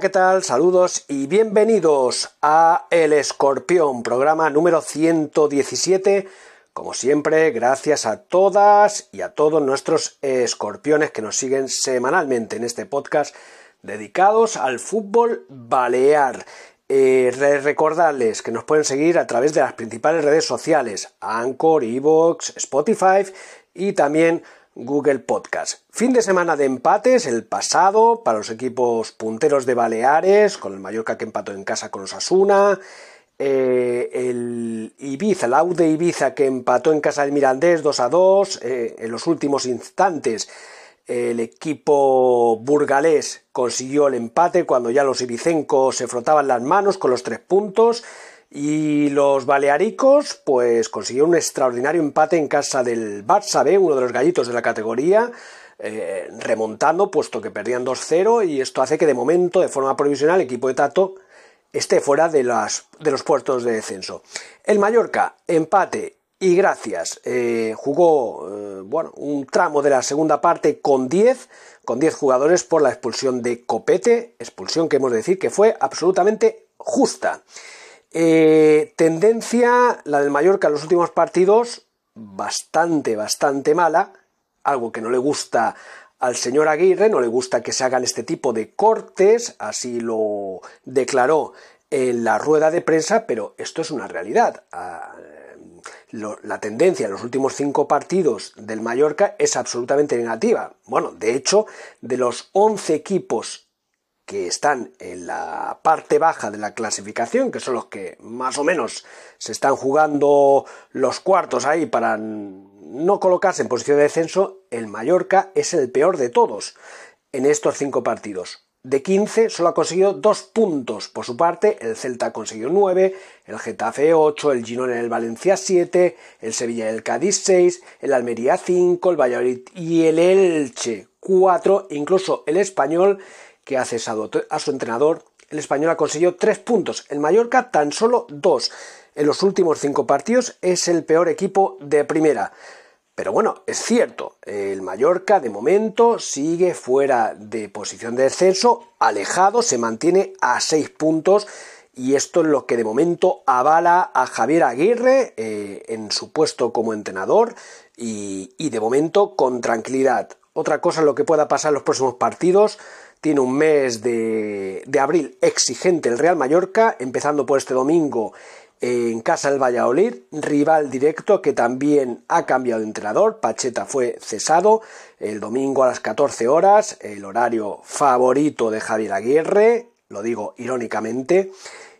¿Qué tal? Saludos y bienvenidos a El Escorpión, programa número 117. Como siempre, gracias a todas y a todos nuestros escorpiones que nos siguen semanalmente en este podcast dedicados al fútbol balear. Eh, recordarles que nos pueden seguir a través de las principales redes sociales, Anchor, Evox, Spotify y también Google Podcast. Fin de semana de empates, el pasado, para los equipos punteros de Baleares, con el Mallorca que empató en casa con los Asuna, eh, el Ibiza, el Aude Ibiza que empató en casa del Mirandés 2 a 2, eh, en los últimos instantes el equipo burgalés consiguió el empate cuando ya los ibicencos se frotaban las manos con los tres puntos y los balearicos, pues consiguieron un extraordinario empate en casa del Barça B, uno de los gallitos de la categoría, eh, remontando, puesto que perdían 2-0, y esto hace que de momento, de forma provisional, el equipo de Tato esté fuera de, los puertos de descenso. El Mallorca, empate y gracias. Eh, jugó eh, bueno, un tramo de la segunda parte con 10, con 10 jugadores por la expulsión de Copete, expulsión que hemos de decir que fue absolutamente justa. Eh, tendencia, la del Mallorca en los últimos partidos, bastante, bastante mala, algo que no le gusta al señor Aguirre, no le gusta que se hagan este tipo de cortes, así lo declaró en la rueda de prensa, pero esto es una realidad. Ah, la tendencia en los últimos cinco partidos del Mallorca es absolutamente negativa. Bueno, de hecho, de los 11 equipos que están en la parte baja de la clasificación, que son los que más o menos se están jugando los cuartos ahí para no colocarse en posición de descenso, el Mallorca es el peor de todos en estos cinco partidos. De 15 solo ha conseguido dos puntos por su parte, el Celta ha conseguido 9, el Getafe 8, el Girona el Valencia 7, el Sevilla el Cádiz 6, el Almería 5, el Valladolid y el Elche 4, incluso el Español que ha cesado a su entrenador, el español ha conseguido tres puntos, el Mallorca tan solo dos. En los últimos cinco partidos es el peor equipo de primera. Pero bueno, es cierto, el Mallorca de momento sigue fuera de posición de descenso, alejado, se mantiene a seis puntos y esto es lo que de momento avala a Javier Aguirre eh, en su puesto como entrenador y, y de momento con tranquilidad. Otra cosa es lo que pueda pasar en los próximos partidos tiene un mes de, abril exigente el Real Mallorca, empezando por este domingo en casa del Valladolid, rival directo que también ha cambiado de entrenador, Pacheta fue cesado el domingo a las 14 horas, el horario favorito de Javier Aguirre, lo digo irónicamente,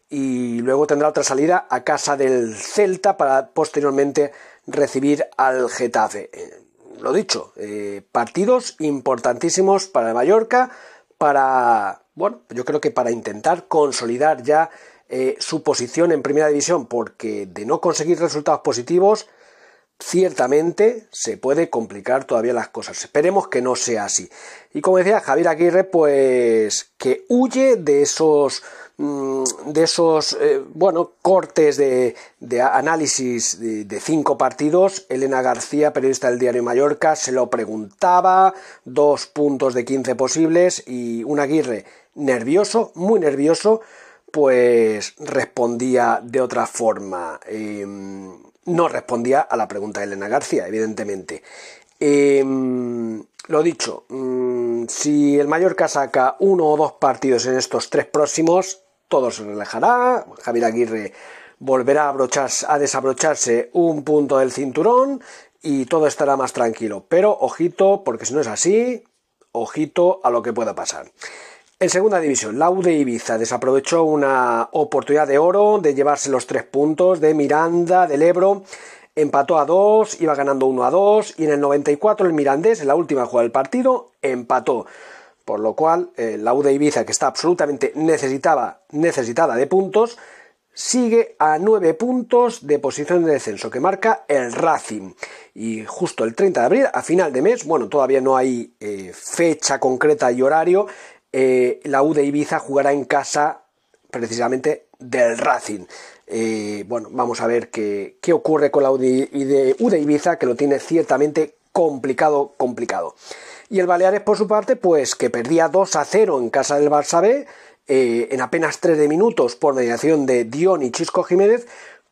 y luego tendrá otra salida a casa del Celta para posteriormente recibir al Getafe. Eh, lo dicho, eh, partidos importantísimos para el Mallorca, para, bueno, yo creo que para intentar consolidar ya eh, su posición en primera división, porque de no conseguir resultados positivos, ciertamente se puede complicar todavía las cosas. Esperemos que no sea así. Y como decía Javier Aguirre, pues que huye de esos Mm, de esos eh, bueno cortes de, análisis de, cinco partidos Elena García periodista del diario Mallorca se lo preguntaba dos puntos de 15 posibles y un Aguirre nervioso muy nervioso pues respondía de otra forma em, no respondía a la pregunta de Elena García evidentemente em, lo dicho, mm, si el Mallorca saca uno o dos partidos en estos tres próximos, todo se relajará, Javier Aguirre volverá a, a desabrocharse un punto del cinturón y todo estará más tranquilo. Pero ojito, porque si no es así, ojito a lo que pueda pasar. En segunda división, Laude Ibiza desaprovechó una oportunidad de oro de llevarse los tres puntos de Miranda, del Ebro. Empató a dos, iba ganando 1 a 2 y en el 94 el Mirandés, en la última jugada del partido, empató. Por lo cual, eh, Laude Ibiza, que está absolutamente necesitada, necesitada de puntos, sigue a 9 puntos de posición de descenso que marca el Racing. Y justo el 30 de abril, a final de mes, bueno, todavía no hay eh, fecha concreta y horario, eh, la U de Ibiza jugará en casa precisamente del Racing. Eh, bueno, vamos a ver qué, qué ocurre con la U de, U de Ibiza, que lo tiene ciertamente complicado, complicado. Y el Baleares, por su parte, pues que perdía 2 a 0 en casa del Barça B, eh, en apenas 3 de minutos por mediación de Dion y Chisco Jiménez,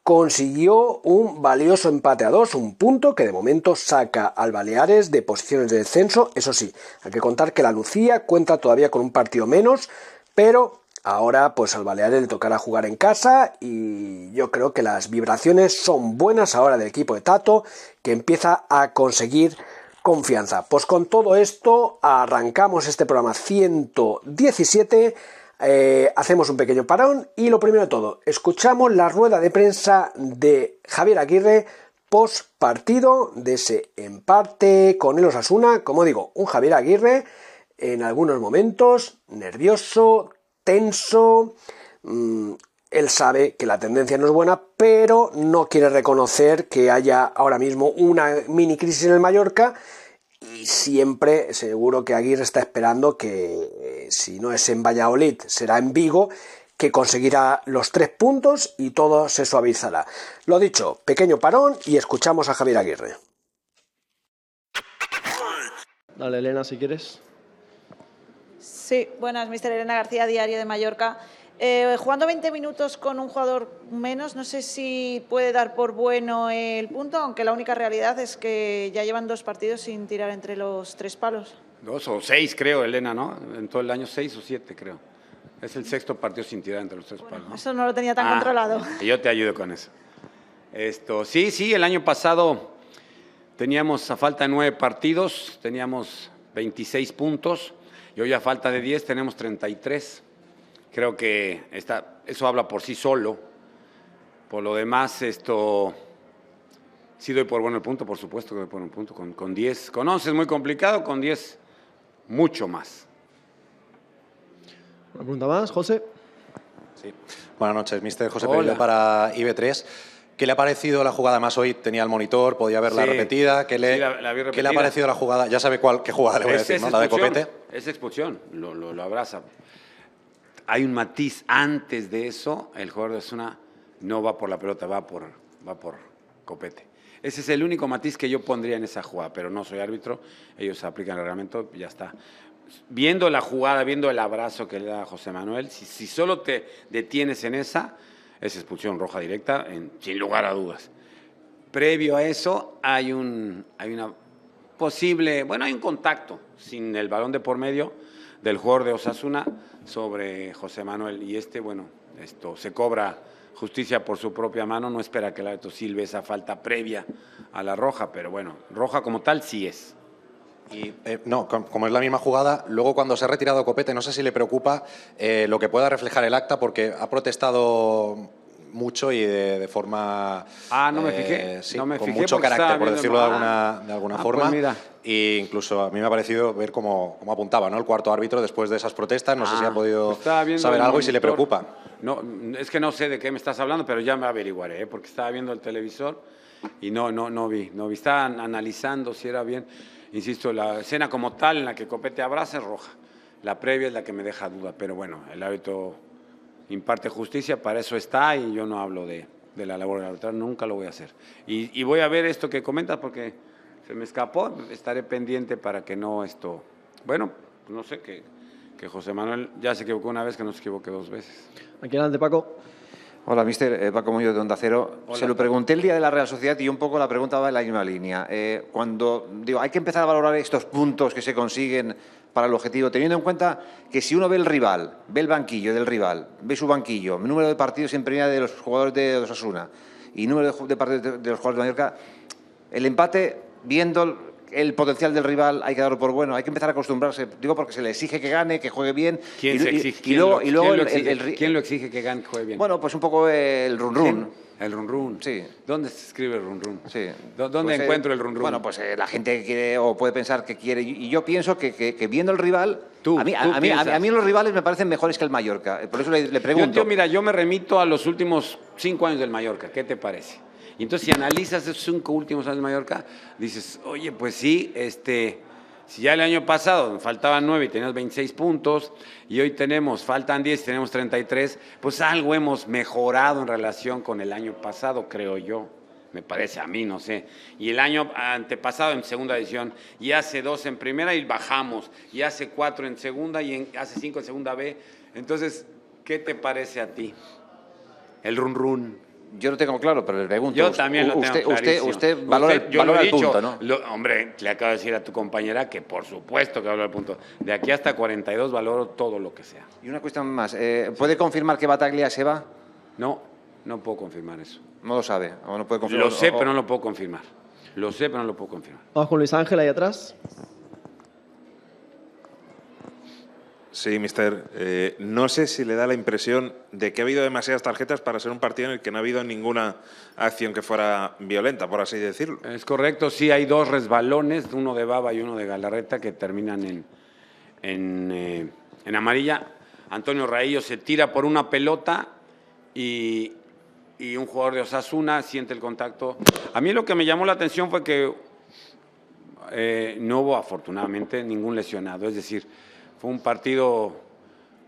consiguió un valioso empate a 2, un punto que de momento saca al Baleares de posiciones de descenso. Eso sí, hay que contar que la Lucía cuenta todavía con un partido menos, pero ahora pues al Baleares le tocará jugar en casa y yo creo que las vibraciones son buenas ahora del equipo de Tato, que empieza a conseguir confianza. Pues con todo esto arrancamos este programa 117 eh, hacemos un pequeño parón y lo primero de todo, escuchamos la rueda de prensa de Javier Aguirre post partido de ese empate con el Osasuna. Como digo, un Javier Aguirre en algunos momentos nervioso, tenso. Mm, él sabe que la tendencia no es buena, pero no quiere reconocer que haya ahora mismo una mini crisis en el Mallorca y siempre seguro que Aguirre está esperando que eh, si no es en Valladolid será en Vigo que conseguirá los tres puntos y todo se suavizará. Lo dicho, pequeño parón y escuchamos a Javier Aguirre. Dale, Elena, si quieres. Sí, buenas, mister Elena García, Diario de Mallorca. Eh, jugando 20 minutos con un jugador menos, no sé si puede dar por bueno el punto, aunque la única realidad es que ya llevan dos partidos sin tirar entre los tres palos. Dos o seis, creo, Elena, ¿no? En todo el año seis o siete, creo. Es el sexto partido sin tirar entre los tres palos. Eso no lo tenía tan ah, controlado. Yo te ayudo con eso. Esto, sí, sí, el año pasado teníamos a falta de nueve partidos, teníamos 26 puntos y hoy a falta de 10 tenemos 33. Creo que eso habla por sí solo. Por lo demás, esto sí doy por bueno el punto, por supuesto que doy por un punto. Con, 10, con 11 es muy complicado, con 10 mucho más. Una pregunta más, José. Sí. Buenas noches, mister José Pérez para IB3. ¿Qué le ha parecido la jugada más hoy? Tenía el monitor, podía verla repetida. ¿Qué le, ¿Qué le ha parecido la jugada? Ya sabe cuál, qué jugada le voy a decir, ¿no? La de Copete. Es expulsión, lo, lo, lo abraza hay un matiz antes de eso, el jugador de Osuna no va por la pelota, va por, va por copete. Ese es el único matiz que yo pondría en esa jugada, pero no soy árbitro, ellos aplican el reglamento, ya está. Viendo la jugada, viendo el abrazo que le da José Manuel, si, solo te detienes en esa, es expulsión roja directa, sin lugar a dudas. Previo a eso hay, un, hay una posible, bueno, hay un contacto sin el balón de por medio del jugador de Osasuna sobre José Manuel. Y este, bueno, esto se cobra justicia por su propia mano, no espera que el árbitro silbe esa falta previa a la roja, pero bueno, roja como tal sí es. Y, eh, no, como es la misma jugada, luego cuando se ha retirado Copete, no sé si le preocupa eh, lo que pueda reflejar el acta, porque ha protestado mucho y de, forma. Ah, no me fijé. Eh, no me con mucho carácter, por decirlo de alguna, de alguna ah, forma. Pues mira. Y incluso a mí me ha parecido ver cómo, cómo apuntaba ¿no? el cuarto árbitro después de esas protestas. No sé si ha Ah, podido pues saber algo y si le preocupa. No, es que no sé de qué me estás hablando, pero ya me averiguaré, ¿eh? porque estaba viendo el televisor y no, no, no vi, no vi. Estaba analizando si era bien. Insisto, la escena como tal en la que Copete abraza es roja. La previa es la que me deja duda, pero bueno, el árbitro imparte justicia, para eso está y yo no hablo de, de la labor del arbitral, nunca lo voy a hacer. Y, y voy a ver esto que comentas porque se me escapó, estaré pendiente para que no esto... Bueno, no sé, que, que José Manuel ya se equivocó una vez, que no se equivoque dos veces. Aquí adelante, Paco. Hola, mister. Eh, Paco Muñoz de Onda Cero. Se lo pregunté el día de la Real Sociedad y un poco la pregunta va en la misma línea. Eh, cuando digo, hay que empezar a valorar estos puntos que se consiguen para el objetivo, teniendo en cuenta que si uno ve el rival, ve el banquillo del rival, ve su banquillo, número de partidos en primera de los jugadores de Osasuna y número de, partidos de, de los jugadores de Mallorca, el empate, viendo el potencial del rival hay que darlo por bueno, hay que empezar a acostumbrarse, digo porque se le exige que gane, que juegue bien. ¿Quién, y, se exige, y, luego, y luego ¿quién, el, lo exige, el, ¿quién lo exige que gane, que juegue bien? Bueno, pues un poco el run run. El run run. Sí. ¿Dónde se escribe el run run? Sí. ¿Dónde Pues, eh, encuentro el run run? Bueno, pues eh, la gente quiere o puede pensar que quiere. Y yo pienso que, que, que viendo el rival. Tú, a, mí, a, tú a, mí, a, mí los rivales me parecen mejores que el Mallorca. Por eso le, le yo, pregunto. yo, mira, yo me remito a los últimos cinco años del Mallorca. ¿Qué te parece? Y entonces, si analizas esos cinco últimos años del Mallorca, dices, oye, pues sí, este, si ya el año pasado faltaban nueve y teníamos 26 puntos, y hoy tenemos, faltan 10 y tenemos 33, pues algo hemos mejorado en relación con el año pasado, creo yo. Me parece a mí, no sé. Y el año antepasado en segunda división, y hace dos en primera y bajamos, y hace cuatro en segunda y hace cinco en segunda B. Entonces, ¿qué te parece a ti? El run run. Yo lo tengo claro, pero le pregunto. Yo usted- también lo tengo usted, usted, usted valora, el- yo lo he valora el dicho, punto, ¿no? lo- hombre, le acabo de decir a tu compañera que por supuesto que valora el punto. De aquí hasta 42 valoro todo lo que sea. Y una cuestión más. eh, ¿Puede confirmar que Bataglia se va? No, no puedo confirmar eso. No lo sabe. O no puede confirmar. Lo sé, o- pero no lo puedo confirmar. Lo sé, pero no lo puedo confirmar. Vamos con Luis Ángel ahí atrás. Sí, mister. Eh, no sé si le da la impresión de que ha habido demasiadas tarjetas para ser un partido en el que no ha habido ninguna acción que fuera violenta, por así decirlo. Es correcto, sí, hay dos resbalones, uno de Baba y uno de Galarreta, que terminan en, en, eh, en amarilla. Antonio Raillo se tira por una pelota y, y un jugador de Osasuna siente el contacto. A mí lo que me llamó la atención fue que eh, no hubo afortunadamente ningún lesionado, es decir, fue un partido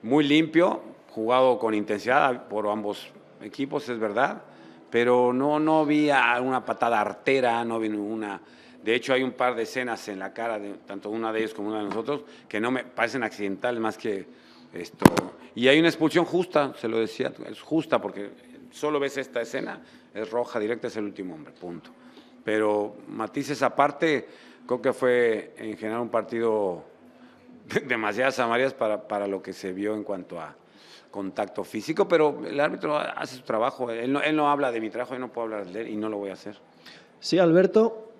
muy limpio, jugado con intensidad por ambos equipos, es verdad, pero no, no vi una patada artera, no vi ninguna. De hecho, hay un par de escenas en la cara, de, tanto una de ellos como una de nosotros, que no me parecen accidentales más que esto. Y hay una expulsión justa, se lo decía, es justa porque solo ves esta escena, es roja directa, es el último hombre, punto. Pero matices aparte, creo que fue en general un partido demasiadas amarillas para, para lo que se vio en cuanto a contacto físico, pero el árbitro hace su trabajo. Él no, él no habla de mi trabajo, yo no puedo hablar de él y no lo voy a hacer. Sí, Alberto.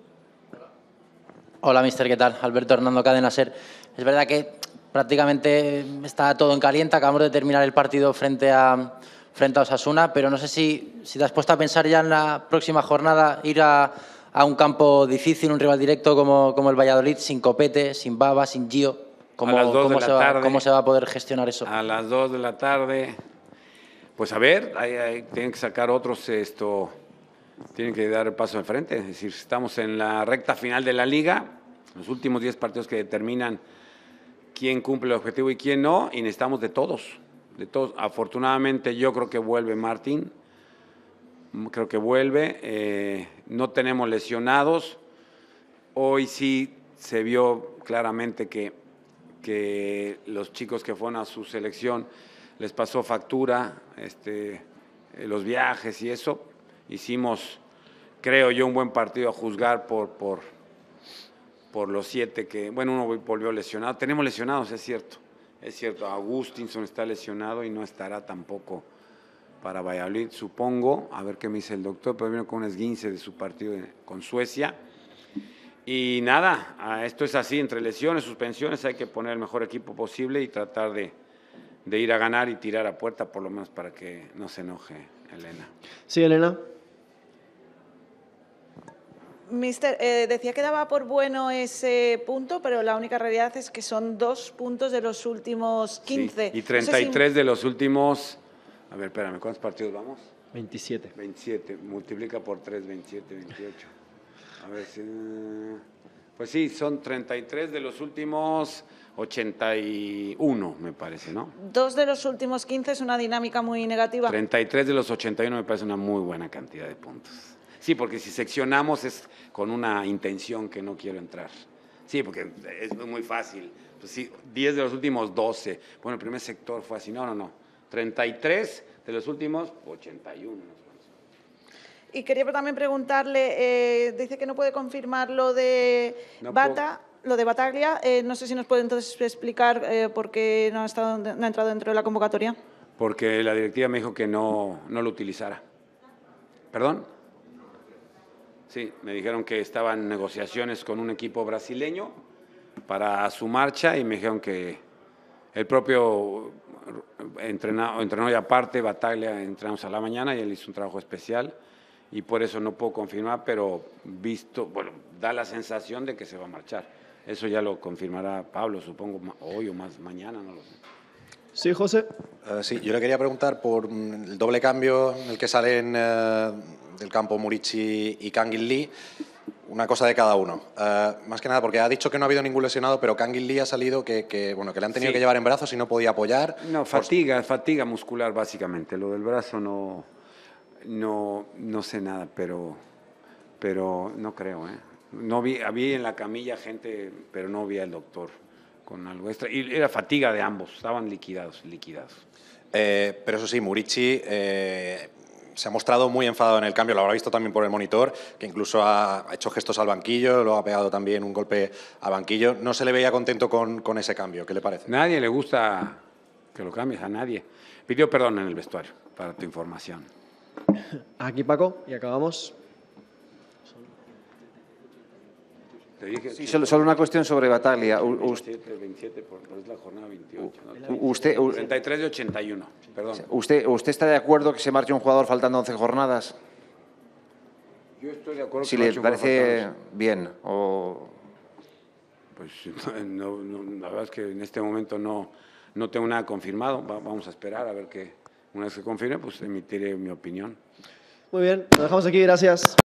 Hola, mister, ¿qué tal? Alberto Hernando Cadena Ser. Es verdad que prácticamente está todo en caliente. Acabamos de terminar el partido frente a, frente a Osasuna, pero no sé si, si te has puesto a pensar ya en la próxima jornada ir a, a un campo difícil, un rival directo como, como el Valladolid, sin Copete, sin Baba, sin Gio. ¿Cómo, A las dos cómo de la se va, tarde. ¿Cómo se va a poder gestionar eso? A las 2 de la tarde, pues a ver, tienen que sacar otros, esto, tienen que dar el paso al frente. Es decir, estamos en la recta final de la liga, los últimos 10 partidos que determinan quién cumple el objetivo y quién no, y necesitamos de todos, de todos. Afortunadamente yo creo que vuelve Martín, creo que vuelve, eh, no tenemos lesionados, hoy sí se vio claramente que, que los chicos que fueron a su selección les pasó factura, este, eh, los viajes y eso, hicimos, creo yo, un buen partido a juzgar por, por, por los siete que, bueno, uno volvió lesionado. Tenemos lesionados, es cierto. Es cierto, Agustinson está lesionado y no estará tampoco para Valladolid, supongo. A ver qué me dice el doctor, pero vino con un esguince de su partido con Suecia. Y nada, esto es así, entre lesiones, suspensiones, hay que poner el mejor equipo posible y tratar de, de ir a ganar y tirar a puerta, por lo menos para que no se enoje Elena. Sí, Elena. Mister, eh, decía que daba por bueno ese punto, pero la única realidad es que son dos puntos de los últimos 15. Sí, Y No sé si- 33 de los últimos, a ver, espérame, ¿cuántos partidos vamos? 27. 27, multiplica por 3, 27, 28. A ver si... Pues sí, son 33 de los últimos 81, me parece, ¿no? Dos de los últimos 15 es una dinámica muy negativa. 33 de los 81 me parece una muy buena cantidad de puntos. Sí, porque si seccionamos es con una intención que no quiero entrar. Sí, porque es muy fácil. Pues sí, 10 de los últimos 12. Bueno, el primer sector fue así. No, no, no. 33 de los últimos 81. Y quería también preguntarle, eh, dice que no puede confirmar lo de No Bata, lo de Bataglia. Eh, no sé si nos puede entonces explicar eh, por qué no ha, estado, no ha entrado dentro de la convocatoria. Porque la directiva me dijo que no, no lo utilizara. ¿Perdón? Sí, me dijeron que estaban en negociaciones con un equipo brasileño para su marcha y me dijeron que el propio entrenó, entrenó y aparte, Bataglia, entrenamos a la mañana y él hizo un trabajo especial y por eso no puedo confirmar, pero visto, bueno, da la sensación de que se va a marchar. Eso ya lo confirmará Pablo, supongo, hoy o más mañana, no lo sé. Sí, José. Uh, sí, yo le quería preguntar por el doble cambio en el que salen uh, del campo Murici y Kangin Lee. Una cosa de cada uno. Uh, más que nada porque ha dicho que no ha habido ningún lesionado, pero Kangin Lee ha salido que, que, bueno, que le han tenido sí. que llevar en brazos y no podía apoyar. No, fatiga, por... fatiga muscular básicamente. Lo del brazo no, no, no sé nada, pero, pero no creo. ¿eh? No vi, vi en la camilla gente, pero no vi al doctor con algo extra. Y era fatiga de ambos, estaban liquidados, liquidados. Eh, pero eso sí, Murici eh, se ha mostrado muy enfadado en el cambio, lo habrá visto también por el monitor, que incluso ha hecho gestos al banquillo, lo ha pegado también un golpe al banquillo. No se le veía contento con, con ese cambio, ¿qué le parece? Nadie le gusta que lo cambies, a nadie. Pidió perdón en el vestuario, para tu información. Aquí Paco, y acabamos. Sí, solo, solo, una cuestión sobre Bataglia. U, 27, 27 por, es la jornada 28. ¿no? Usted, 33 de 81, perdón. Usted, ¿Usted está de acuerdo que se marche un jugador faltando 11 jornadas? Yo estoy de acuerdo si que le parece bien o... Pues no, no, la verdad es que en este momento no, no tengo nada confirmado. Va, vamos a esperar a ver qué. Una vez que confirme, pues emitiré mi opinión. Muy bien, lo dejamos aquí, gracias.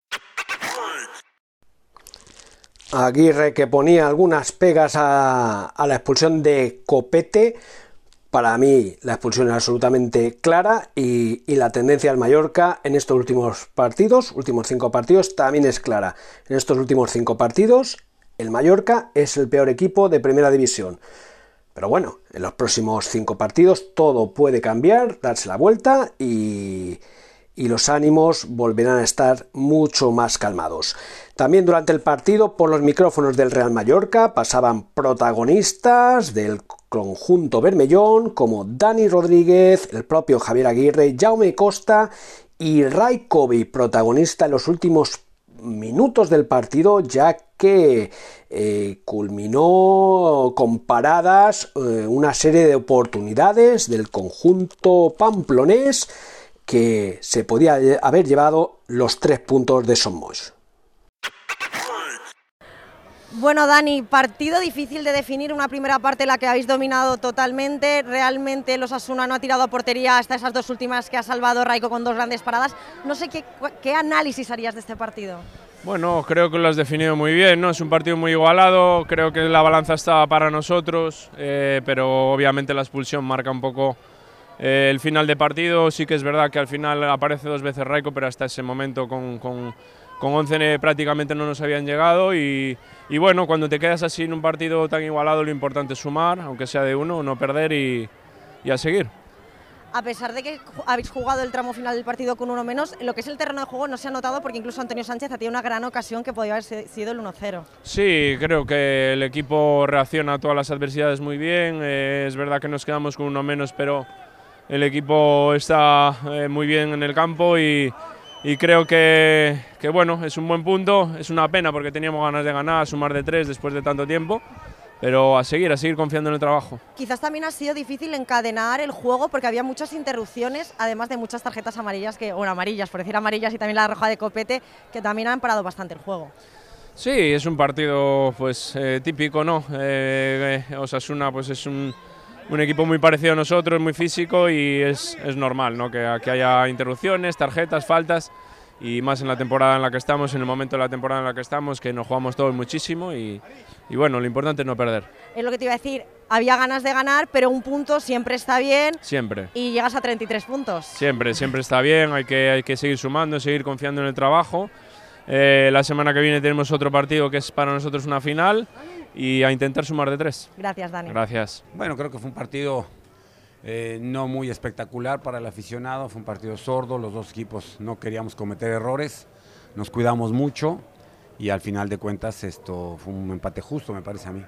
Aguirre que ponía algunas pegas a, a, la expulsión de Copete. Para mí la expulsión es absolutamente clara y, y, la tendencia del Mallorca en estos últimos partidos, últimos cinco partidos, también es clara. En estos últimos cinco partidos el Mallorca es el peor equipo de primera división. Pero bueno, en los próximos cinco partidos todo puede cambiar, darse la vuelta y, los ánimos volverán a estar mucho más calmados. También durante el partido, por los micrófonos del Real Mallorca, pasaban protagonistas del conjunto Bermellón como Dani Rodríguez, el propio Javier Aguirre, Jaume Costa y Raikovi, protagonista en los últimos minutos del partido, ya que eh, culminó con paradas eh, una serie de oportunidades del conjunto pamplonés que se podía haber llevado los tres puntos de Somos. Bueno, Dani, partido difícil de definir, una primera parte la que habéis dominado totalmente, realmente los Asuna no ha tirado a portería hasta esas dos últimas que ha salvado Raico con dos grandes paradas. No sé qué, análisis harías de este partido. Bueno, creo que lo has definido muy bien, ¿no? Es un partido muy igualado, creo que la balanza estaba para nosotros, eh, pero obviamente la expulsión marca un poco eh, el final de partido. Sí que es verdad que al final aparece dos veces Raico, pero hasta ese momento con, con 11 prácticamente no nos habían llegado y, y, bueno, cuando te quedas así en un partido tan igualado lo importante es sumar, aunque sea de uno, no perder y, y a seguir a pesar de que habéis jugado el tramo final del partido con uno menos, lo que es el terreno de juego no se ha notado porque incluso Antonio Sánchez ha tenido una gran ocasión que podía haber sido el 1-0. Sí, creo que el equipo reacciona a todas las adversidades muy bien. Eh, es verdad que nos quedamos con uno menos, pero el equipo está eh, muy bien en el campo y, y creo que, que, bueno, es un buen punto. Es una pena porque teníamos ganas de ganar, sumar de tres después de tanto tiempo pero a seguir, a seguir confiando en el trabajo. Quizás también ha sido difícil encadenar el juego porque había muchas interrupciones, además de muchas tarjetas amarillas, que, bueno, amarillas, por decir amarillas, y también la roja de copete, que también han parado bastante el juego. Sí, es un partido pues eh, típico, ¿no? Eh, eh, Osasuna pues es un, un, equipo muy parecido a nosotros, muy físico y es, es normal, ¿no? Que, que haya interrupciones, tarjetas, faltas y más en la temporada en la que estamos, en el momento de la temporada en la que estamos, que nos jugamos todos muchísimo y, y, bueno, lo importante es no perder. Es lo que te iba a decir, había ganas de ganar, pero un punto siempre está bien. Siempre. Y llegas a 33 puntos. Siempre, siempre está bien, hay que, hay que seguir sumando, seguir confiando en el trabajo. Eh, la semana que viene tenemos otro partido que es para nosotros una final y a intentar sumar de tres. Gracias, Dani. Gracias. Bueno, creo que fue un partido eh, no muy espectacular para el aficionado, fue un partido sordo, los dos equipos no queríamos cometer errores, nos cuidamos mucho y al final de cuentas esto fue un empate justo, me parece a mí.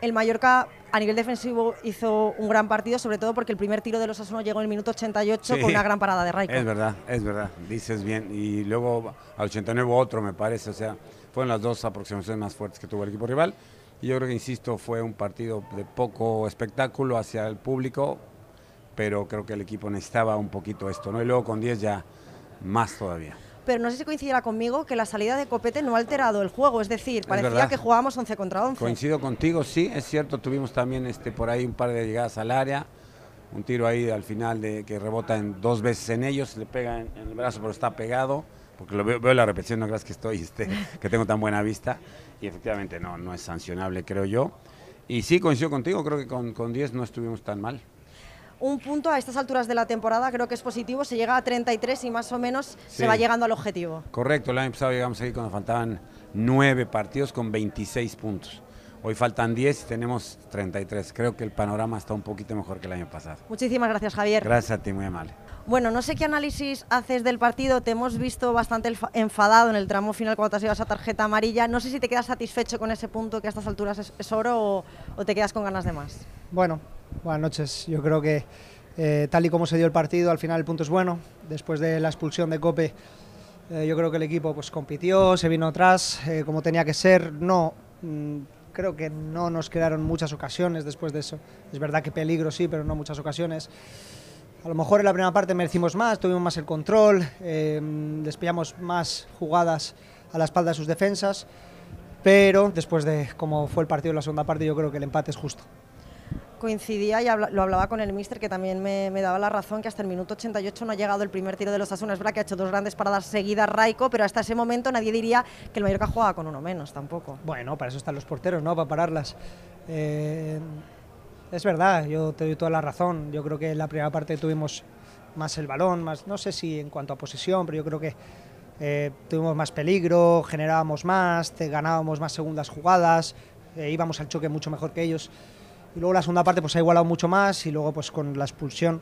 el Mallorca a nivel defensivo hizo un gran partido, sobre todo porque el primer tiro de los Asuna llegó en el minuto 88 con una gran parada de Raiko. Es verdad, es verdad, dices bien. Y luego al 89 otro, me parece. O sea, fueron las dos aproximaciones más fuertes que tuvo el equipo rival. Y yo creo que, insisto, fue un partido de poco espectáculo hacia el público, pero creo que el equipo necesitaba un poquito esto, ¿no? Y luego con 10 ya más todavía pero no sé si coincidirá conmigo que la salida de Copete no ha alterado el juego, es decir, parecía que jugábamos 11 contra 11. Coincido contigo, sí, es cierto, tuvimos también este, por ahí un par de llegadas al área, un tiro ahí al final de que rebota en, dos veces en ellos, le pega en, el brazo, pero está pegado, porque lo veo, la repetición, no creas que estoy, este, que tengo tan buena vista, y efectivamente no, no es sancionable, creo yo. Y sí, coincido contigo, creo que con, con 10 no estuvimos tan mal un punto a estas alturas de la temporada creo que es positivo, se llega a 33 y más o menos se va llegando al objetivo. Correcto, el año pasado llegamos aquí cuando faltaban 9 partidos con 26 puntos. Hoy faltan 10 y tenemos 33. Creo que el panorama está un poquito mejor que el año pasado. Muchísimas gracias, Javier. Gracias a ti, muy amable. Bueno, no sé qué análisis haces del partido. Te hemos visto bastante enfadado en el tramo final cuando te has llevado esa tarjeta amarilla. No sé si te quedas satisfecho con ese punto que a estas alturas es, oro o te quedas con ganas de más. Bueno, Buenas noches. Yo creo que eh, tal y como se dio el partido, al final el punto es bueno. Después de la expulsión de Cope, eh, yo creo que el equipo pues compitió, se vino atrás, eh, como tenía que ser. No, mm, creo que no nos quedaron muchas ocasiones después de eso. Es verdad que peligro sí, pero no muchas ocasiones. A lo mejor en la primera parte merecimos más, tuvimos más el control, despillamos más jugadas a la espalda de sus defensas, pero después de cómo fue el partido en la segunda parte, yo creo que el empate es justo coincidía y lo hablaba con el míster que también me, daba la razón que hasta el minuto 88 no ha llegado el primer tiro de los Asunas. Es verdad que ha hecho dos grandes paradas seguidas Raico, pero hasta ese momento nadie diría que el Mallorca jugaba con uno menos tampoco. Bueno, para eso están los porteros, ¿no? Para pararlas. Eh, es verdad, yo te doy toda la razón. Yo creo que en la primera parte tuvimos más el balón, más no sé si en cuanto a posesión, pero yo creo que eh, tuvimos más peligro, generábamos más, ganábamos más segundas jugadas, eh, íbamos al choque mucho mejor que ellos. Y luego la segunda parte pues ha igualado mucho más y luego pues con la expulsión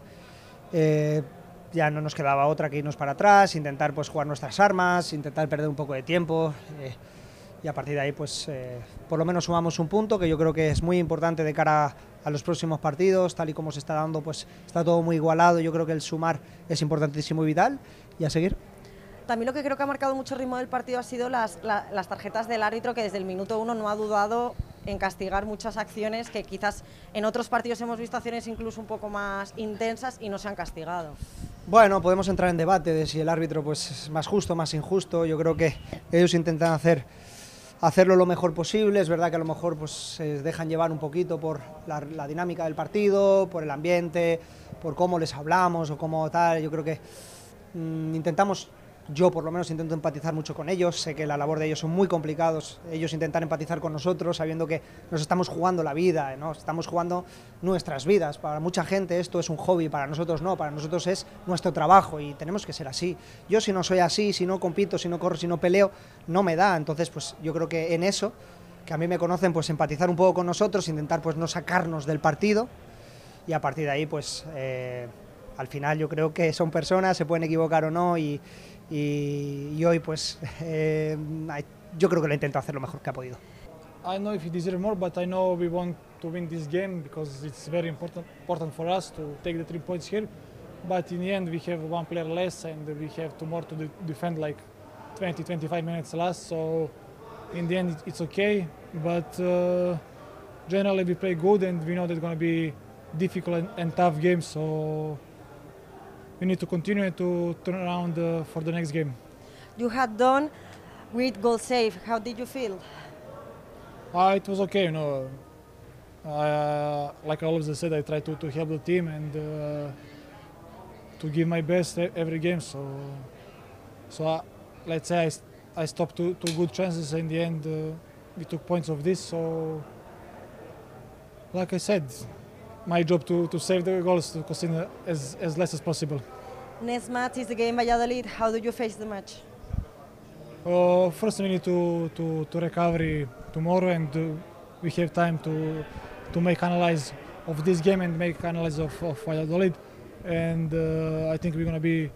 eh, ya no nos quedaba otra que irnos para atrás, intentar pues jugar nuestras armas, intentar perder un poco de tiempo y a partir de ahí pues eh, por lo menos sumamos un punto que yo creo que es muy importante de cara a los próximos partidos, tal y como se está dando pues está todo muy igualado, yo creo que el sumar es importantísimo y vital y a seguir. También lo que creo que ha marcado mucho el ritmo del partido ha sido las, las tarjetas del árbitro que desde el minuto uno no ha dudado en castigar muchas acciones que quizás en otros partidos hemos visto acciones incluso un poco más intensas y no se han castigado. Bueno, podemos entrar en debate de si el árbitro pues, es más justo, más injusto. Yo creo que ellos intentan hacer, hacerlo lo mejor posible. Es verdad que a lo mejor pues, se dejan llevar un poquito por la, dinámica del partido, por el ambiente, por cómo les hablamos o cómo tal. Yo creo que mm, intentamos yo por lo menos intento empatizar mucho con ellos, sé que la labor de ellos son muy complicados, ellos intentan empatizar con nosotros sabiendo que nos estamos jugando la vida, ¿no? estamos jugando nuestras vidas. Para mucha gente esto es un hobby, para nosotros no, para nosotros es nuestro trabajo y tenemos que ser así. Yo si no soy así, si no compito, si no corro, si no peleo, no me da. Entonces pues yo creo que en eso, que a mí me conocen, pues empatizar un poco con nosotros, intentar pues no sacarnos del partido y a partir de ahí pues... Eh, al final yo creo que son personas, se pueden equivocar o no y, y, y hoy pues eh, yo creo que lo hacer lo mejor que ha podido. I know if he deserves more, but I know we want to win this game because it's very important, important for us to take the three points here. But in the end, we have one player less and we have two more to de defend like 20, 25 minutes less. So in the end, it's okay. But uh, generally, we play good and we know that it's going to be difficult and, and tough games. So we need to continue to turn around uh, for the next game. You had done great goal save. How did you feel? Uh, it was okay, you know. Uh, like I always said, I try to, to help the team and uh, to give my best every game. So, so uh, let's say I, I stopped two, two good chances. In the end, uh, we took points of this. So, like I said, my job to, to save the goals to concede as, as less as possible. Next match is the game Valladolid. How do you face the match? Uh, first, we need to, to, to recover tomorrow, and uh, we have time to to make analyze of this game and make analyze of, of Valladolid. And uh, I think we're going to be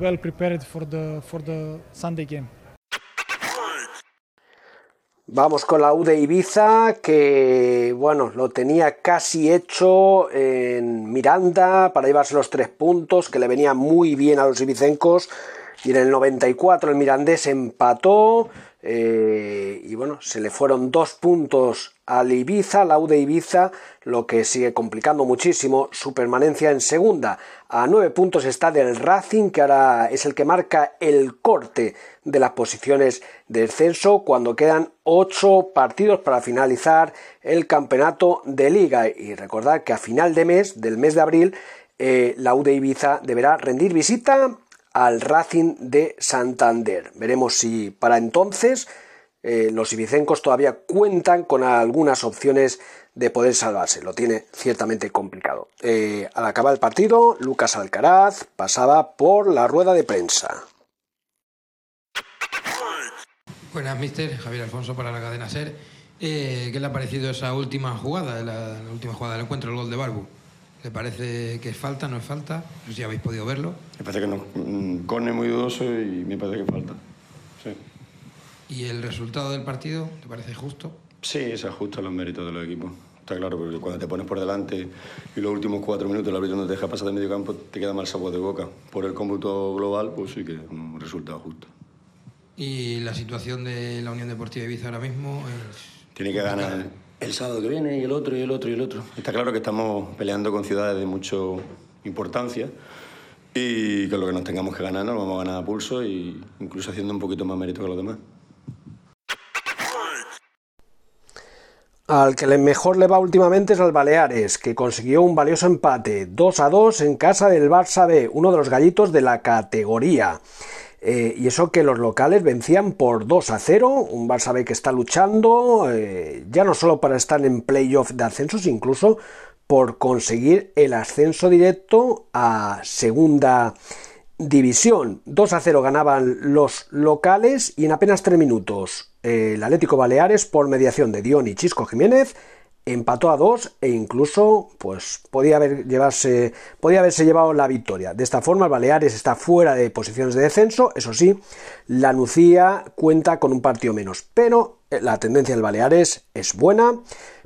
well prepared for the for the Sunday game. Vamos con la U de Ibiza, que bueno, lo tenía casi hecho en Miranda para llevarse los tres puntos, que le venía muy bien a los ibicencos. Y en el 94 el Mirandés empató, eh, y bueno, se le fueron dos puntos al Ibiza, la U de Ibiza, lo que sigue complicando muchísimo su permanencia en segunda. A nueve puntos está del Racing, que ahora es el que marca el corte de las posiciones de descenso cuando quedan ocho partidos para finalizar el campeonato de liga. Y recordar que a final de mes, del mes de abril, eh, la U de Ibiza deberá rendir visita al Racing de Santander. Veremos si para entonces eh, los ibicencos todavía cuentan con algunas opciones de poder salvarse. Lo tiene ciertamente complicado. Eh, al acabar el partido, Lucas Alcaraz pasaba por la rueda de prensa. Buenas, mister. Javier Alfonso para la cadena SER. Eh, ¿Qué le ha parecido esa última jugada, la, la última jugada del encuentro, el gol de Barbu? ¿Le parece que es falta, no es falta? No sé si habéis podido verlo. Me parece que no. Un corne muy dudoso y me parece que falta. Sí. ¿Y el resultado del partido te parece justo? Sí, se ajusta a los méritos de los equipos. Está claro, porque cuando te pones por delante y los últimos cuatro minutos el árbitro no te deja pasar de medio campo, te queda mal sabor de boca. Por el cómputo global, pues sí que es un resultado justo. ¿Y la situación de la Unión Deportiva Ibiza ahora mismo? Tiene que ganar el sábado que viene y el otro y el otro y el otro. Está claro que estamos peleando con ciudades de mucha importancia y que lo que nos tengamos que ganar nos vamos a ganar a pulso e incluso haciendo un poquito más mérito que los demás. Al que mejor le va últimamente es al Baleares, que consiguió un valioso empate 2 a 2 en casa del Barça B, uno de los gallitos de la categoría. Eh, y eso que los locales vencían por 2 a 0, un Barça B que está luchando eh, ya no solo para estar en playoff de ascensos, incluso por conseguir el ascenso directo a segunda división. 2 a 0 ganaban los locales y en apenas 3 minutos el Atlético Baleares por mediación de Dion y Chisco Jiménez empató a dos e incluso pues podía haber haberse llevado la victoria. De esta forma el Baleares está fuera de posiciones de descenso. Eso sí la Nucía cuenta con un partido menos. Pero eh, la tendencia del Baleares es buena.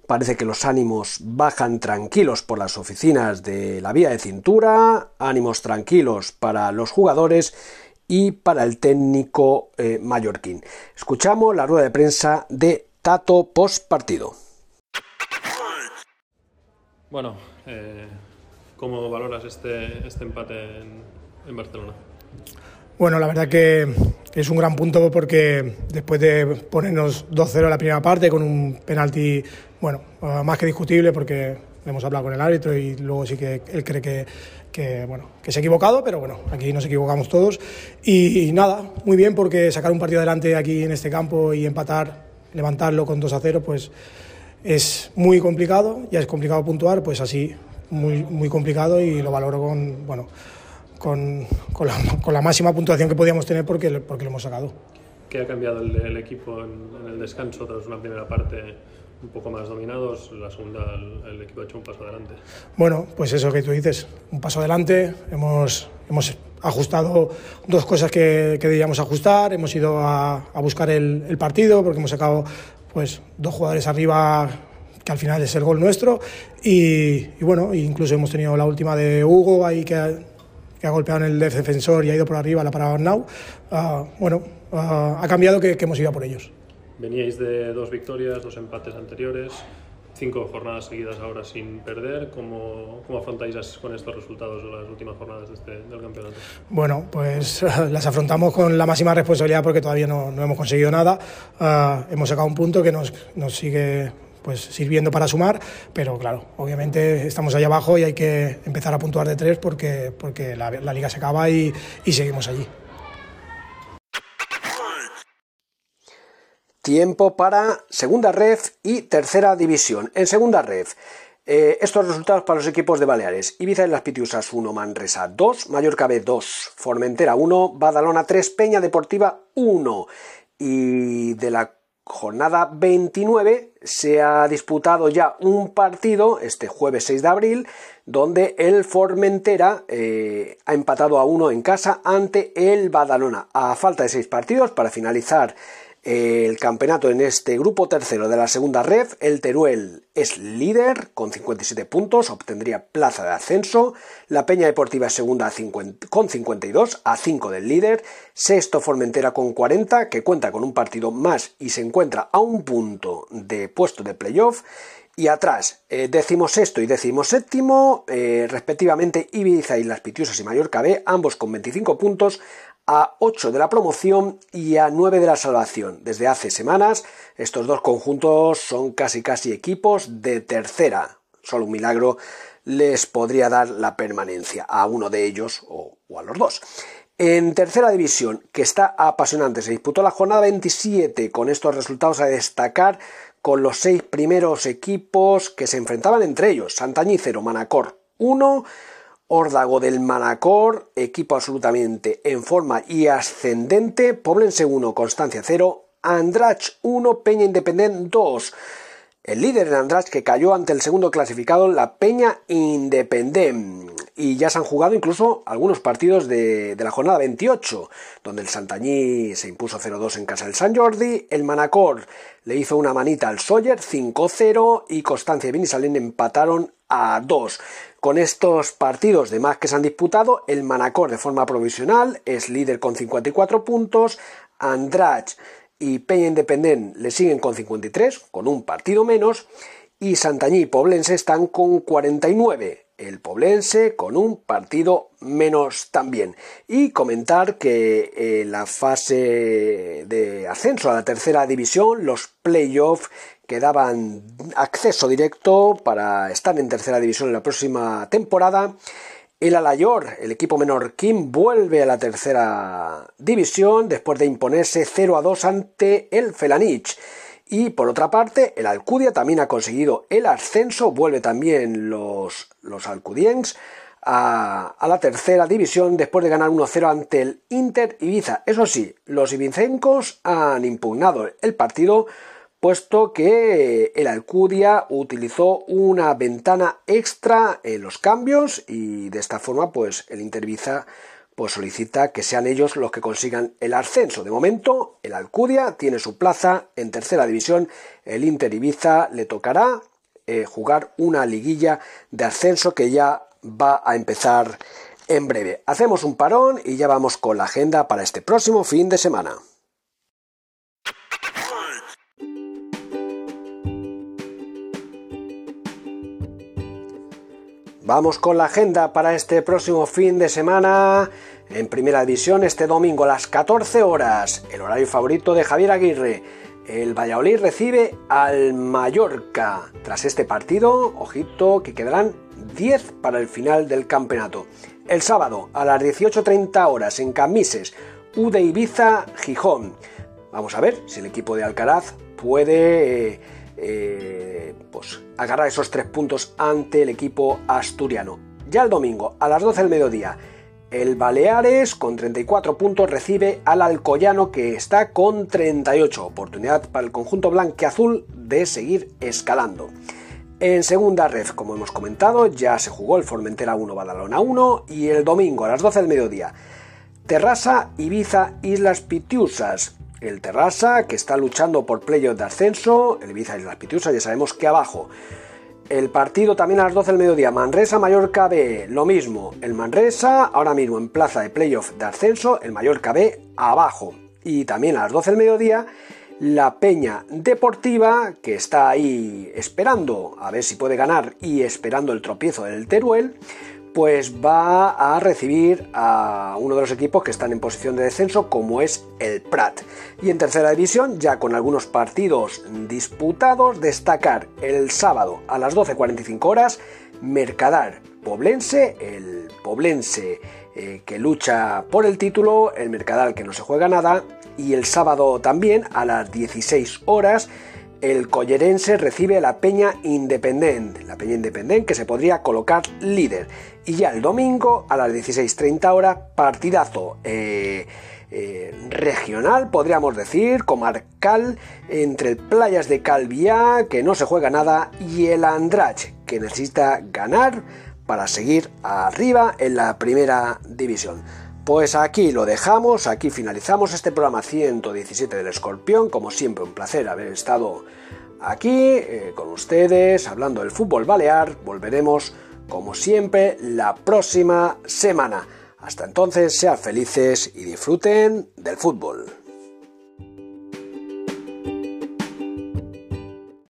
Parece que los ánimos bajan tranquilos por las oficinas de la vía de cintura ánimos tranquilos para los jugadores y para el técnico eh, mallorquín. Escuchamos la rueda de prensa de Tato post partido bueno, eh, ¿cómo valoras este, este empate en, Barcelona? Bueno, la verdad que es un gran punto porque después de ponernos 2-0 en la primera parte con un penalti, bueno, más que discutible porque hemos hablado con el árbitro y luego sí que él cree que, que, bueno, que se ha equivocado, pero bueno, aquí nos equivocamos todos. Y, y, nada, muy bien porque sacar un partido adelante aquí en este campo y empatar, levantarlo con 2-0, pues es muy complicado, ya es complicado puntuar, pues así, muy, muy complicado y lo valoro con, bueno, con, con, la, con la, máxima puntuación que podíamos tener porque, porque lo hemos sacado. ¿Qué ha cambiado el, el equipo en, en, el descanso tras una primera parte un poco más dominados? La segunda el, el, equipo ha hecho un paso adelante. Bueno, pues eso que tú dices, un paso adelante, hemos, hemos ajustado dos cosas que, que debíamos ajustar, hemos ido a, a buscar el, el partido porque hemos sacado pues dos jugadores arriba que al final es el gol nuestro y, bueno, incluso hemos tenido la última de Hugo ahí que ha, golpeado en el defensor y ha ido por arriba, la parada Arnau. Uh, bueno, uh, ha cambiado que, hemos ido por ellos. Veníais de dos victorias, dos empates anteriores, cinco jornadas seguidas ahora sin perder. ¿Cómo, cómo afrontáis con estos resultados las últimas jornadas de este, del campeonato? Bueno, pues las afrontamos con la máxima responsabilidad porque todavía no, no hemos conseguido nada. Uh, hemos sacado un punto que nos, nos sigue pues sirviendo para sumar, pero claro, obviamente estamos ahí abajo y hay que empezar a puntuar de tres porque, porque la, la liga se acaba y, y seguimos allí. Tiempo para segunda ref y tercera división. En segunda ref, eh, estos resultados para los equipos de Baleares. Ibiza y las Pitiusas 1, Manresa 2, Mallorca B 2, Formentera 1, Badalona 3, Peña Deportiva 1. Y de la jornada 29 se ha disputado ya un partido este jueves 6 de abril donde el Formentera eh, ha empatado a uno en casa ante el Badalona a falta de seis partidos para finalizar el campeonato en este grupo tercero de la segunda ref. El Teruel es líder con 57 puntos, obtendría plaza de ascenso. La Peña Deportiva es segunda con 52, a 5 del líder. Sexto Formentera con 40, que cuenta con un partido más y se encuentra a un punto de puesto de playoff. Y atrás, eh, sexto y décimo séptimo, eh, respectivamente Ibiza y Las Pitiusas y Mallorca B, ambos con 25 puntos, a 8 de la promoción y a 9 de la salvación. Desde hace semanas estos dos conjuntos son casi casi equipos de tercera. Solo un milagro les podría dar la permanencia a uno de ellos o, a los dos. En tercera división, que está apasionante, se disputó la jornada 27 con estos resultados a destacar con los seis primeros equipos que se enfrentaban entre ellos. Santañí 0, Manacor 1, Órdago del Manacor, equipo absolutamente en forma y ascendente. Poblense 1, Constancia 0. Andrach 1, Peña Independent 2. El líder en Andrach que cayó ante el segundo clasificado, la Peña Independent. Y ya se han jugado incluso algunos partidos de, la jornada 28, donde el Santañí se impuso 0-2 en casa del San Jordi, el Manacor le hizo una manita al Sawyer 5-0 y Constancia y Benisalén empataron a 2. Con estos partidos de más que se han disputado, el Manacor de forma provisional es líder con 54 puntos, Andrach y Peña Independent le siguen con 53, con un partido menos, y Santañí y Poblense están con 49 el Poblense con un partido menos también. Y comentar que en la fase de ascenso a la tercera división, los playoffs que daban acceso directo para estar en tercera división en la próxima temporada. El Alayor, el equipo menorquín, vuelve a la tercera división después de imponerse 0 a 2 ante el Felanich. Y por otra parte, el Alcudia también ha conseguido el ascenso, vuelve también los, los alcudiens a, a, la tercera división después de ganar 1-0 ante el Inter Ibiza. Eso sí, los ibicencos han impugnado el partido puesto que el Alcudia utilizó una ventana extra en los cambios y de esta forma pues el Interviza pues solicita que sean ellos los que consigan el ascenso. De momento, el Alcudia tiene su plaza en tercera división, el Inter Ibiza le tocará eh, jugar una liguilla de ascenso que ya va a empezar en breve. Hacemos un parón y ya vamos con la agenda para este próximo fin de semana. Vamos con la agenda para este próximo fin de semana. En primera división, este domingo a las 14 horas, el horario favorito de Javier Aguirre. El Valladolid recibe al Mallorca. Tras este partido, ojito, que quedarán 10 para el final del campeonato. El sábado, a las 18.30 horas, en Camises, Ude Ibiza, Gijón. Vamos a ver si el equipo de Alcaraz puede... Eh, eh, agarrar esos tres puntos ante el equipo asturiano. Ya el domingo, a las 12 del mediodía, el Baleares con 34 puntos recibe al Alcoyano que está con 38. Oportunidad para el conjunto blanqueazul de seguir escalando. En segunda red, como hemos comentado, ya se jugó el Formentera 1 Badalona 1 y el domingo a las 12 del mediodía, Terrassa, Ibiza, Islas Pitiusas el Terrassa, que está luchando por playoff de ascenso, el Ibiza y las Pitiusas, ya sabemos que abajo. El partido también a las 12 del mediodía, Manresa, Mallorca B, lo mismo. El Manresa, ahora mismo en plaza de playoff de ascenso, el Mallorca B abajo. Y también a las 12 del mediodía, la Peña Deportiva, que está ahí esperando a ver si puede ganar y esperando el tropiezo del Teruel pues va a recibir a uno de los equipos que están en posición de descenso, como es el Prat. Y en tercera división, ya con algunos partidos disputados, destacar el sábado a las 12.45 horas, Mercadar Poblense, el Poblense eh, que lucha por el título, el Mercadal que no se juega nada, y el sábado también a las 16 horas, el collerense recibe la Peña Independent, la Peña Independent que se podría colocar líder. Y ya el domingo a las 16.30 horas, partidazo eh, eh, regional, podríamos decir, comarcal, entre el Playas de Calviá, que no se juega nada, y el Andrach, que necesita ganar para seguir arriba en la primera división. Pues aquí lo dejamos, aquí finalizamos este programa 117 del Escorpión. Como siempre, un placer haber estado aquí eh, con ustedes hablando del fútbol balear. Volveremos, como siempre, la próxima semana. Hasta entonces, sean felices y disfruten del fútbol.